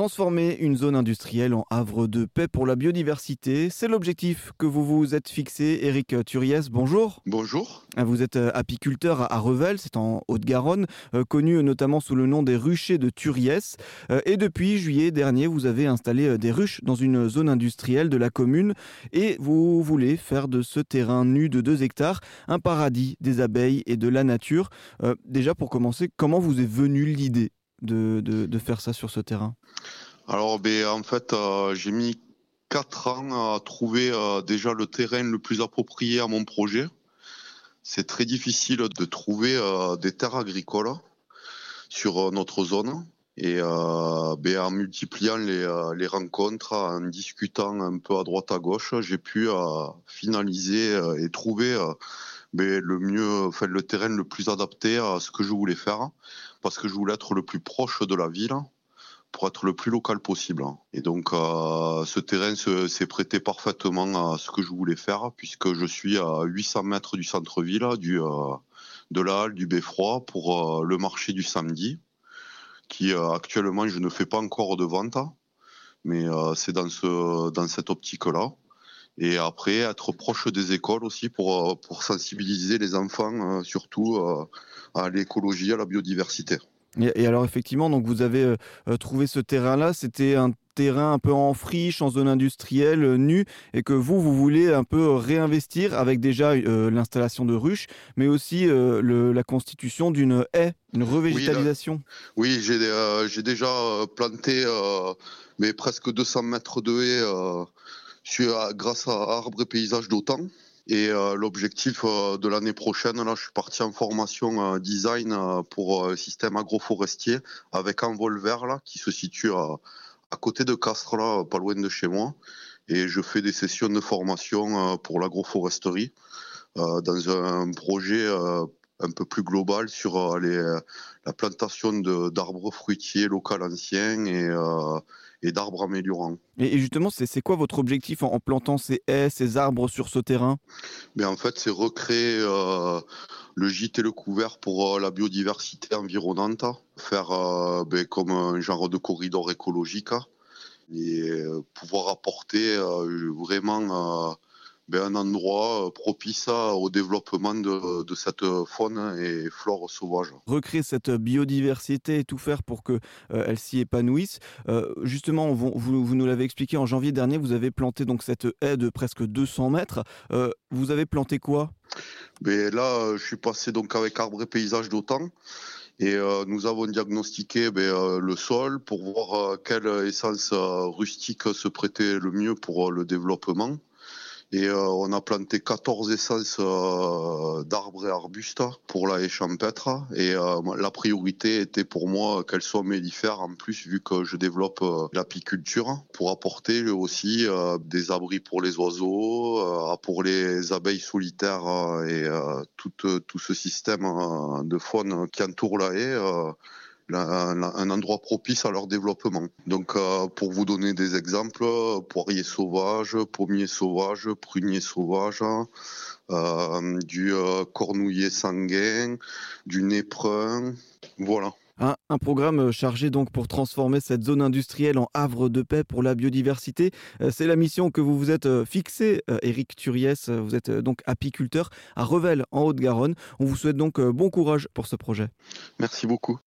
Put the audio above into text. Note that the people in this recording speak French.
Transformer une zone industrielle en havre de paix pour la biodiversité, c'est l'objectif que vous vous êtes fixé. Éric Turiès, bonjour. Bonjour. Vous êtes euh, apiculteur à Revel, c'est en Haute-Garonne, euh, connu notamment sous le nom des ruchers de Turiès. Euh, et depuis juillet dernier, vous avez installé des ruches dans une zone industrielle de la commune et vous voulez faire de ce terrain nu de 2 hectares un paradis des abeilles et de la nature. Déjà pour commencer, comment vous est venue l'idée? De, faire ça sur ce terrain? Alors, ben, en fait, euh, j'ai mis 4 ans à trouver euh, déjà le terrain le plus approprié à mon projet. C'est très difficile de trouver euh, des terres agricoles sur notre zone. Et ben, en multipliant les, rencontres, en discutant un peu à droite à gauche, j'ai pu finaliser et trouver ben, le mieux, enfin, le terrain le plus adapté à ce que je voulais faire, parce que je voulais être le plus proche de la ville pour être le plus local possible. Et donc, euh, ce terrain s'est prêté parfaitement à ce que je voulais faire, puisque je suis à 800 mètres du centre-ville, du euh, de la halle du Beffroi pour euh, le marché du samedi, qui actuellement je ne fais pas encore de vente, mais c'est dans ce dans cette optique-là et après être proche des écoles aussi pour, euh, pour sensibiliser les enfants euh, surtout euh, à l'écologie, à la biodiversité. Et, alors effectivement, donc vous avez trouvé ce terrain-là, c'était un terrain un peu en friche, en zone industrielle, nu, et que vous, vous voulez un peu réinvestir avec déjà l'installation de ruches, mais aussi la constitution d'une haie, une revégétalisation. Oui, j'ai déjà planté mais presque 200 mètres de haie grâce à Arbre et Paysage d'Autan. Et euh, l'objectif euh, de l'année prochaine, là, je suis parti en formation euh, design pour un système agroforestier avec Envol Vert, là, qui se situe à, côté de Castres, là, pas loin de chez moi. Et je fais des sessions de formation pour l'agroforesterie dans un projet un peu plus global sur la plantation d'arbres fruitiers locaux anciens et et d'arbres améliorants. Et, justement, c'est quoi votre objectif en, plantant ces haies, ces arbres sur ce terrain? Mais En fait, c'est recréer euh, le gîte et le couvert pour euh, la biodiversité environnante, faire euh, ben, comme un genre de corridor écologique et pouvoir apporter vraiment un endroit euh, propice au développement de, cette faune et flore sauvage. Recréer cette biodiversité et tout faire pour qu'elle euh, elle s'y épanouisse. Euh, justement, vous, vous, nous l'avez expliqué en janvier dernier, vous avez planté donc cette haie de presque 200 mètres. vous avez planté quoi? Ben, Là, je suis passé donc avec Arbre et Paysage d'Autan. Et nous avons diagnostiqué ben, le sol pour voir quelle essence rustique se prêtait le mieux pour le développement. Et euh, on a planté 14 essences euh, d'arbres et arbustes pour la haie champêtre. Et euh, la priorité était pour moi qu'elles soient mellifères en plus, vu que je développe l'apiculture, pour apporter aussi des abris pour les oiseaux, pour les abeilles solitaires et tout, tout ce système de faune qui entoure la haie un, endroit propice à leur développement. Donc, euh, pour vous donner des exemples, poirier sauvage, pommier sauvage, prunier sauvage, euh, du euh, cornouiller sanguin, du néprun, voilà. Un, programme chargé donc pour transformer cette zone industrielle en havre de paix pour la biodiversité. C'est la mission que vous vous êtes fixée, Éric Turiès. Vous êtes donc apiculteur à Revel en Haute-Garonne. On vous souhaite donc bon courage pour ce projet. Merci beaucoup.